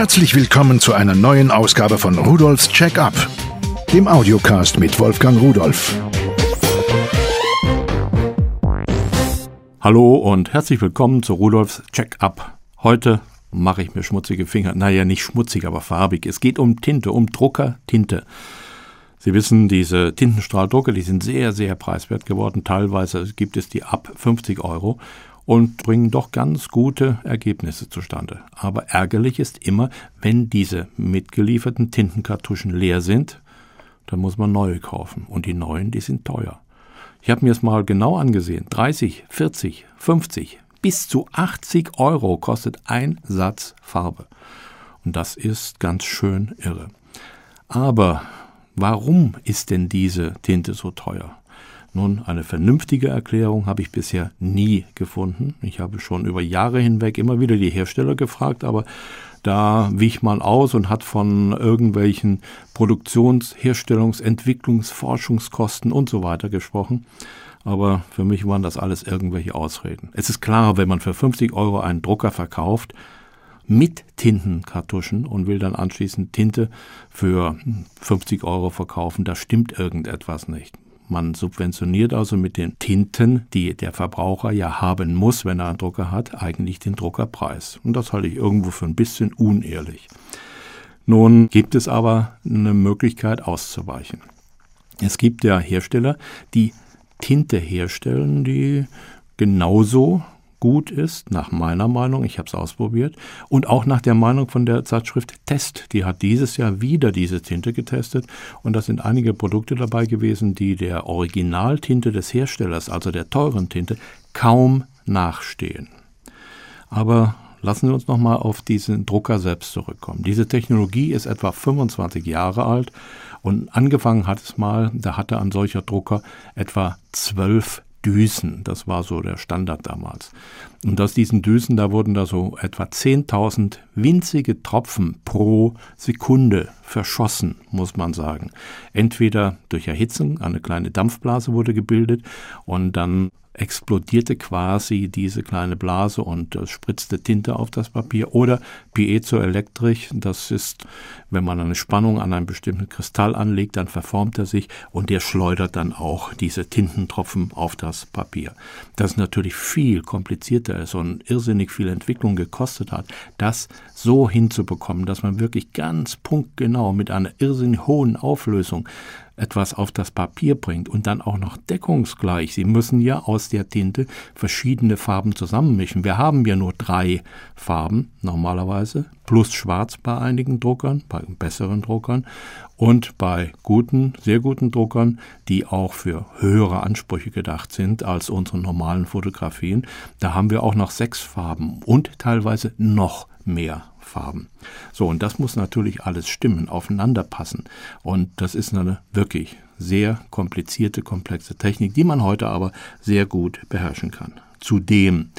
Herzlich willkommen zu einer neuen Ausgabe von Rudolfs Check-up, dem Audiocast mit Wolfgang Rudolf. Hallo und herzlich willkommen zu Rudolfs Check-up. Heute mache ich mir schmutzige Finger. Naja, nicht schmutzig, aber farbig. Es geht um Tinte, um Druckertinte. Sie wissen, diese Tintenstrahldrucker, die sind sehr, sehr preiswert geworden. Teilweise gibt es die ab 50 Euro und bringen doch ganz gute Ergebnisse zustande. Aber ärgerlich ist immer, wenn diese mitgelieferten Tintenkartuschen leer sind, dann muss man neue kaufen. Und die neuen, die sind teuer. Ich habe mir es mal genau angesehen. 30, 40, 50, bis zu 80 Euro kostet ein Satz Farbe. Und das ist ganz schön irre. Aber warum ist denn diese Tinte so teuer? Nun, eine vernünftige Erklärung habe ich bisher nie gefunden. Ich habe schon über Jahre hinweg immer wieder die Hersteller gefragt, aber da wich man aus und hat von irgendwelchen Produktions-, Herstellungs-, Entwicklungs-, Forschungskosten und so weiter gesprochen. Aber für mich waren das alles irgendwelche Ausreden. Es ist klar, wenn man für 50 Euro einen Drucker verkauft, mit Tintenkartuschen und will dann anschließend Tinte für 50 Euro verkaufen, da stimmt irgendetwas nicht. Man subventioniert also mit den Tinten, die der Verbraucher ja haben muss, wenn er einen Drucker hat, eigentlich den Druckerpreis. Und das halte ich irgendwo für ein bisschen unehrlich. Nun gibt es aber eine Möglichkeit auszuweichen. Es gibt ja Hersteller, die Tinte herstellen, die genauso gut ist, nach meiner Meinung, ich habe es ausprobiert, und auch nach der Meinung von der Zeitschrift Test. Die hat dieses Jahr wieder diese Tinte getestet und da sind einige Produkte dabei gewesen, die der Originaltinte des Herstellers, also der teuren Tinte, kaum nachstehen. Aber lassen Sie uns nochmal auf diesen Drucker selbst zurückkommen. Diese Technologie ist etwa 25 Jahre alt und angefangen hat es mal, da hatte ein solcher Drucker etwa zwölf Düsen. Das war so der Standard damals. Und aus diesen Düsen, da wurden da so etwa 10.000 winzige Tropfen pro Sekunde verschossen, muss man sagen. Entweder durch Erhitzung, eine kleine Dampfblase wurde gebildet und dann explodierte quasi diese kleine Blase und äh, spritzte Tinte auf das Papier. Oder Piezoelektrik, das ist, wenn man eine Spannung an einem bestimmten Kristall anlegt, dann verformt er sich und der schleudert dann auch diese Tintentropfen auf das Papier. Das natürlich viel komplizierter ist und irrsinnig viel Entwicklung gekostet hat, das so hinzubekommen, dass man wirklich ganz punktgenau mit einer irrsinnig hohen Auflösung etwas auf das Papier bringt und dann auch noch deckungsgleich. Sie müssen ja aus der Tinte verschiedene Farben zusammenmischen. Wir haben ja nur drei Farben normalerweise, plus Schwarz bei einigen Druckern, bei besseren Druckern und bei guten, sehr guten Druckern, die auch für höhere Ansprüche gedacht sind als unsere normalen Fotografien. Da haben wir auch noch sechs Farben und teilweise noch mehr Farben. So, und das muss natürlich alles stimmen, aufeinander passen. Und das ist eine wirklich sehr komplizierte, komplexe Technik, die man heute aber sehr gut beherrschen kann. Zudem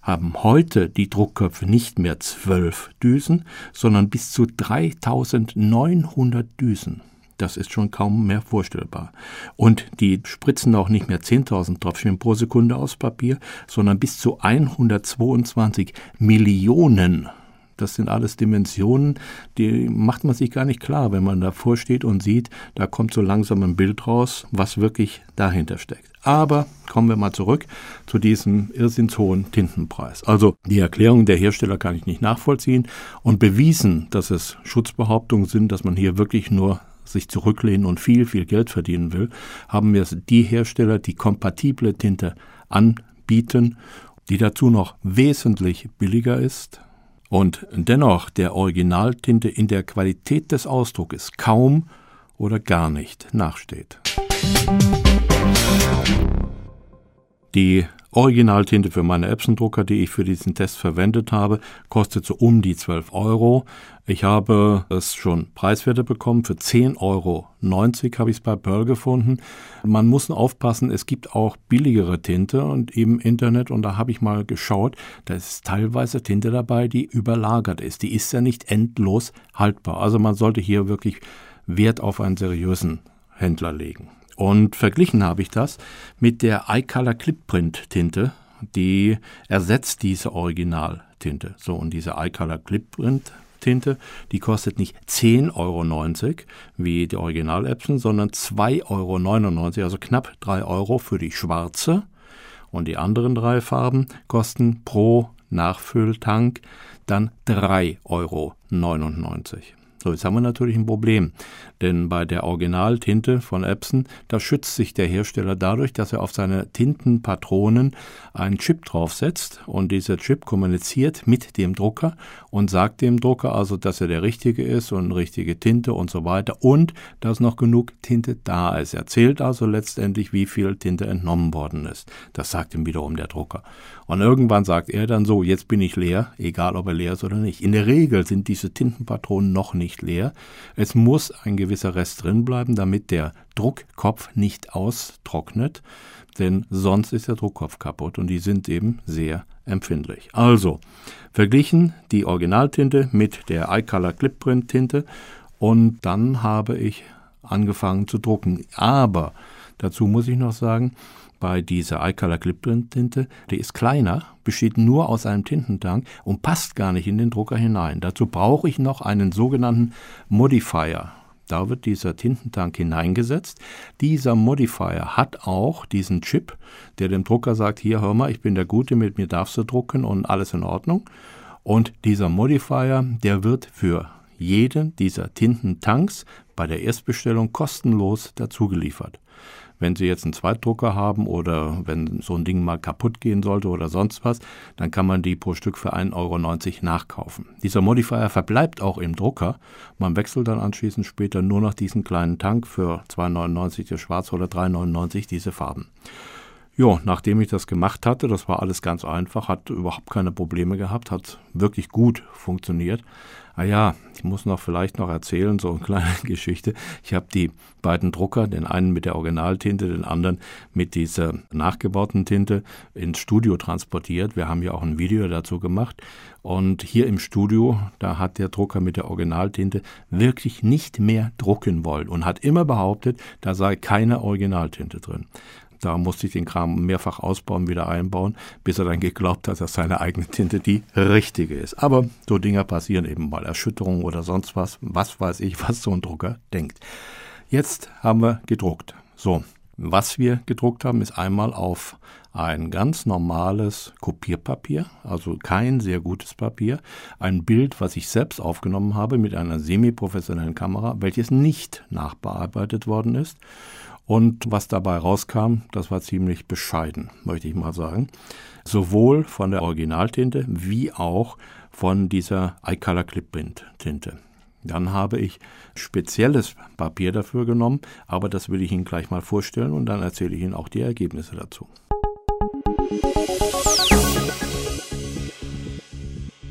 haben heute die Druckköpfe nicht mehr zwölf Düsen, sondern bis zu 3900 Düsen. Das ist schon kaum mehr vorstellbar. Und die spritzen auch nicht mehr 10.000 Tröpfchen pro Sekunde aus Papier, sondern bis zu 122 Millionen das sind alles Dimensionen, die macht man sich gar nicht klar, wenn man davor steht und sieht, da kommt so langsam ein Bild raus, was wirklich dahinter steckt. Aber kommen wir mal zurück zu diesem irrsinnshohen Tintenpreis. Also die Erklärung der Hersteller kann ich nicht nachvollziehen und bewiesen, dass es Schutzbehauptungen sind, dass man hier wirklich nur sich zurücklehnen und viel, viel Geld verdienen will, haben wir die Hersteller, die kompatible Tinte anbieten, die dazu noch wesentlich billiger ist, und dennoch der Originaltinte in der Qualität des Ausdrucks kaum oder gar nicht nachsteht. Die Originaltinte für meine Epson-Drucker, die ich für diesen Test verwendet habe, kostet so um die 12 Euro. Ich habe es schon preiswerter bekommen. Für 10,90 Euro habe ich es bei Pearl gefunden. Man muss aufpassen, es gibt auch billigere Tinte und im Internet und da habe ich mal geschaut, da ist teilweise Tinte dabei, die überlagert ist. Die ist ja nicht endlos haltbar. Also man sollte hier wirklich Wert auf einen seriösen Händler legen. Und verglichen habe ich das mit der iColor Clipprint Tinte, die ersetzt diese Originaltinte. So, und diese iColor Clipprint Tinte, die kostet nicht 10,90 Euro wie die Original Epson, sondern 2,99 Euro, also knapp 3 Euro für die schwarze. Und die anderen drei Farben kosten pro Nachfülltank dann 3,99 Euro. So, jetzt haben wir natürlich ein Problem, denn bei der Originaltinte von Epson, da schützt sich der Hersteller dadurch, dass er auf seine Tintenpatronen einen Chip draufsetzt und dieser Chip kommuniziert mit dem Drucker und sagt dem Drucker also, dass er der Richtige ist und richtige Tinte und so weiter und dass noch genug Tinte da ist. Er zählt also letztendlich, wie viel Tinte entnommen worden ist. Das sagt ihm wiederum der Drucker. Und irgendwann sagt er dann so, jetzt bin ich leer, egal ob er leer ist oder nicht. In der Regel sind diese Tintenpatronen noch nicht leer. Es muss ein gewisser Rest drin bleiben, damit der Druckkopf nicht austrocknet, denn sonst ist der Druckkopf kaputt und die sind eben sehr empfindlich. Also, verglichen die Originaltinte mit der iColor Clipprint Tinte und dann habe ich angefangen zu drucken. Aber dazu muss ich noch sagen, bei dieser iColor Clip Tinte, die ist kleiner, besteht nur aus einem Tintentank und passt gar nicht in den Drucker hinein. Dazu brauche ich noch einen sogenannten Modifier. Da wird dieser Tintentank hineingesetzt. Dieser Modifier hat auch diesen Chip, der dem Drucker sagt, hier hör mal, ich bin der Gute, mit mir darfst du drucken und alles in Ordnung. Und dieser Modifier, der wird für jeden dieser Tintentanks bei der Erstbestellung kostenlos dazugeliefert. Wenn Sie jetzt einen Zweitdrucker haben oder wenn so ein Ding mal kaputt gehen sollte oder sonst was, dann kann man die pro Stück für 1,90 Euro nachkaufen. Dieser Modifier verbleibt auch im Drucker. Man wechselt dann anschließend später nur noch diesen kleinen Tank für 2,99 der Schwarz oder 3,99 diese Farben. Ja, nachdem ich das gemacht hatte, das war alles ganz einfach, hat überhaupt keine Probleme gehabt, hat wirklich gut funktioniert. Ah ja, ich muss noch vielleicht noch erzählen, so eine kleine Geschichte. Ich habe die beiden Drucker, den einen mit der Originaltinte, den anderen mit dieser nachgebauten Tinte, ins Studio transportiert. Wir haben ja auch ein Video dazu gemacht. Und hier im Studio, da hat der Drucker mit der Originaltinte wirklich nicht mehr drucken wollen und hat immer behauptet, da sei keine Originaltinte drin. Da musste ich den Kram mehrfach ausbauen, wieder einbauen, bis er dann geglaubt hat, dass seine eigene Tinte die richtige ist. Aber so Dinge passieren eben mal, Erschütterungen oder sonst was. Was weiß ich, was so ein Drucker denkt. Jetzt haben wir gedruckt. So, was wir gedruckt haben, ist einmal auf ein ganz normales Kopierpapier, also kein sehr gutes Papier, ein Bild, was ich selbst aufgenommen habe mit einer semi-professionellen Kamera, welches nicht nachbearbeitet worden ist. Und was dabei rauskam, das war ziemlich bescheiden, möchte ich mal sagen. Sowohl von der Originaltinte wie auch von dieser iColor Clipprint Tinte. Dann habe ich spezielles Papier dafür genommen, aber das will ich Ihnen gleich mal vorstellen und dann erzähle ich Ihnen auch die Ergebnisse dazu.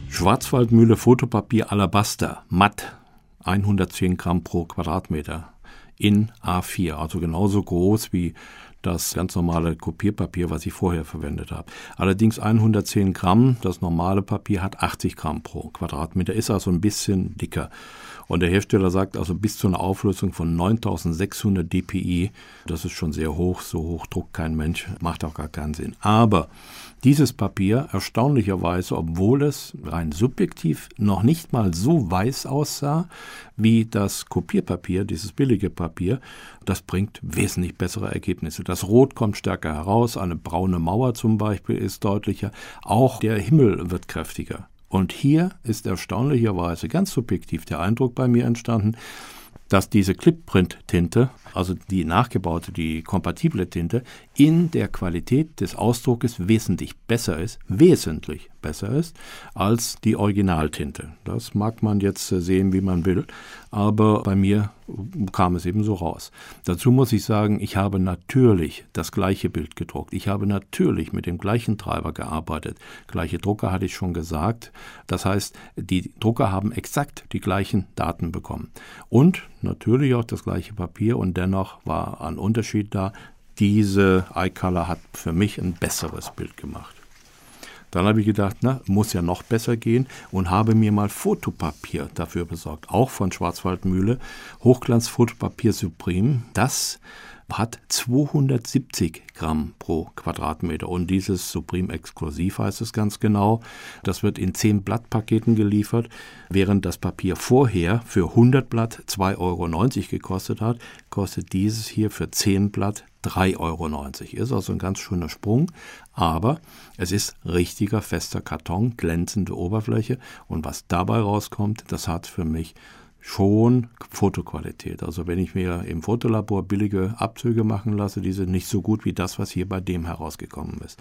Schwarzwaldmühle Fotopapier Alabaster, matt, 110 Gramm pro Quadratmeter in A4, also genauso groß wie das ganz normale Kopierpapier, was ich vorher verwendet habe. Allerdings 110 Gramm, das normale Papier hat 80 Gramm pro Quadratmeter, ist also ein bisschen dicker. Und der Hersteller sagt also bis zu einer Auflösung von 9600 dpi, das ist schon sehr hoch, so hoch druckt kein Mensch, macht auch gar keinen Sinn. Aber dieses Papier erstaunlicherweise, obwohl es rein subjektiv noch nicht mal so weiß aussah wie das Kopierpapier, dieses billige Papier, das bringt wesentlich bessere Ergebnisse. Das Rot kommt stärker heraus, eine braune Mauer zum Beispiel ist deutlicher, auch der Himmel wird kräftiger. Und hier ist erstaunlicherweise ganz subjektiv der Eindruck bei mir entstanden, dass diese Clipprint-Tinte, also die nachgebaute, die kompatible Tinte, in der Qualität des Ausdruckes wesentlich besser ist, wesentlich besser ist als die Originaltinte. Das mag man jetzt äh, sehen, wie man will, aber bei mir kam es eben so raus. Dazu muss ich sagen, ich habe natürlich das gleiche Bild gedruckt. Ich habe natürlich mit dem gleichen Treiber gearbeitet. Gleiche Drucker hatte ich schon gesagt. Das heißt, die Drucker haben exakt die gleichen Daten bekommen. Und natürlich auch das gleiche Papier und dennoch war ein Unterschied da. Diese iColor hat für mich ein besseres Bild gemacht. Dann habe ich gedacht, na, muss ja noch besser gehen und habe mir mal Fotopapier dafür besorgt, auch von Schwarzwaldmühle, Hochglanzfotopapier Supreme. Das hat 270 Gramm pro Quadratmeter. Und dieses Supreme Exklusiv heißt es ganz genau. Das wird in 10 Blattpaketen geliefert, während das Papier vorher für 100 Blatt 2,90 Euro gekostet hat, kostet dieses hier für 10 Blatt 3,90 Euro. Ist also ein ganz schöner Sprung, aber es ist richtiger fester Karton, glänzende Oberfläche und was dabei rauskommt, das hat für mich schon Fotoqualität. Also wenn ich mir im Fotolabor billige Abzüge machen lasse, die sind nicht so gut wie das, was hier bei dem herausgekommen ist.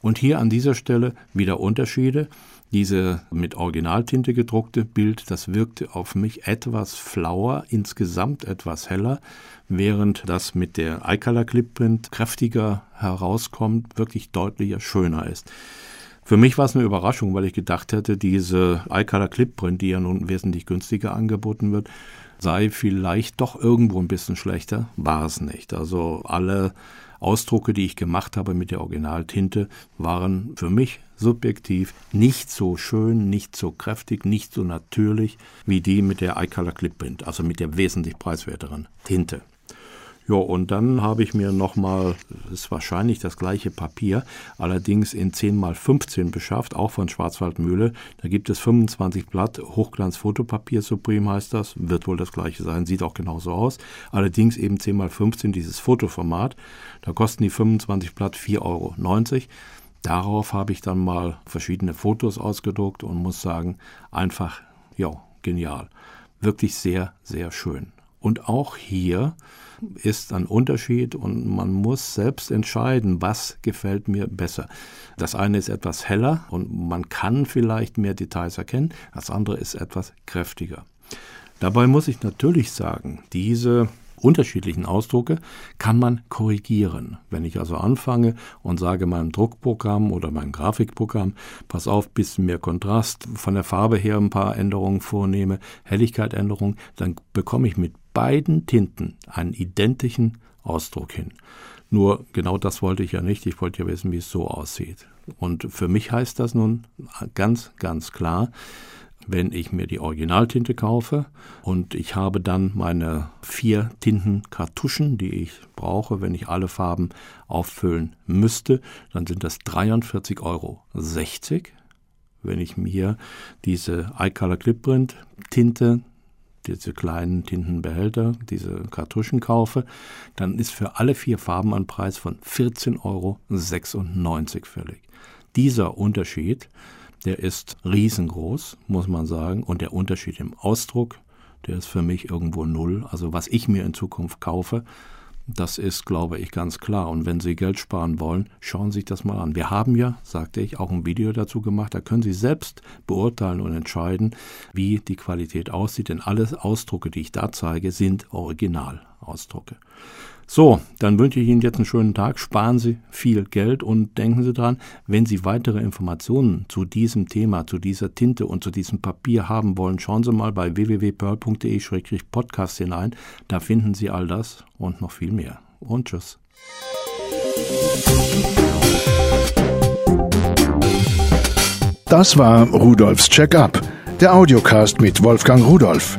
Und hier an dieser Stelle wieder Unterschiede. Diese mit Originaltinte gedruckte Bild, das wirkte auf mich etwas flauer, insgesamt etwas heller, während das mit der iColor Clipprint kräftiger herauskommt, wirklich deutlicher schöner ist. Für mich war es eine Überraschung, weil ich gedacht hätte, diese iColor Clipprint, die ja nun wesentlich günstiger angeboten wird, sei vielleicht doch irgendwo ein bisschen schlechter. War es nicht. Also alle Ausdrucke, die ich gemacht habe mit der Originaltinte, waren für mich subjektiv nicht so schön, nicht so kräftig, nicht so natürlich wie die mit der iColor Clipprint, also mit der wesentlich preiswerteren Tinte. Ja, und dann habe ich mir nochmal, ist wahrscheinlich das gleiche Papier, allerdings in 10 x 15 beschafft, auch von Schwarzwaldmühle. Da gibt es 25 Blatt Hochglanz-Fotopapier, Supreme heißt das, wird wohl das gleiche sein, sieht auch genauso aus. Allerdings eben 10 x 15 dieses Fotoformat. Da kosten die 25 Blatt 4,90 Euro. Darauf habe ich dann mal verschiedene Fotos ausgedruckt und muss sagen, einfach, ja, genial. Wirklich sehr, sehr schön. Und auch hier ist ein Unterschied und man muss selbst entscheiden, was gefällt mir besser. Das eine ist etwas heller und man kann vielleicht mehr Details erkennen, das andere ist etwas kräftiger. Dabei muss ich natürlich sagen, diese unterschiedlichen Ausdrucke kann man korrigieren. Wenn ich also anfange und sage meinem Druckprogramm oder meinem Grafikprogramm, pass auf, bisschen mehr Kontrast, von der Farbe her ein paar Änderungen vornehme, Helligkeitänderungen, dann bekomme ich mit beiden Tinten einen identischen Ausdruck hin. Nur genau das wollte ich ja nicht. Ich wollte ja wissen, wie es so aussieht. Und für mich heißt das nun ganz, ganz klar, wenn ich mir die Originaltinte kaufe und ich habe dann meine vier Tintenkartuschen, die ich brauche, wenn ich alle Farben auffüllen müsste, dann sind das 43,60 Euro. Wenn ich mir diese iColor Clipprint Tinte diese kleinen Tintenbehälter, diese Kartuschen kaufe, dann ist für alle vier Farben ein Preis von 14,96 Euro fällig. Dieser Unterschied, der ist riesengroß, muss man sagen, und der Unterschied im Ausdruck, der ist für mich irgendwo null. Also was ich mir in Zukunft kaufe, das ist, glaube ich, ganz klar. Und wenn Sie Geld sparen wollen, schauen Sie sich das mal an. Wir haben ja, sagte ich, auch ein Video dazu gemacht. Da können Sie selbst beurteilen und entscheiden, wie die Qualität aussieht. Denn alle Ausdrucke, die ich da zeige, sind Originalausdrucke. So, dann wünsche ich Ihnen jetzt einen schönen Tag. Sparen Sie viel Geld und denken Sie dran, wenn Sie weitere Informationen zu diesem Thema, zu dieser Tinte und zu diesem Papier haben wollen, schauen Sie mal bei www.pearl.de-podcast hinein. Da finden Sie all das und noch viel mehr. Und tschüss. Das war Rudolfs Check-up, der Audiocast mit Wolfgang Rudolf.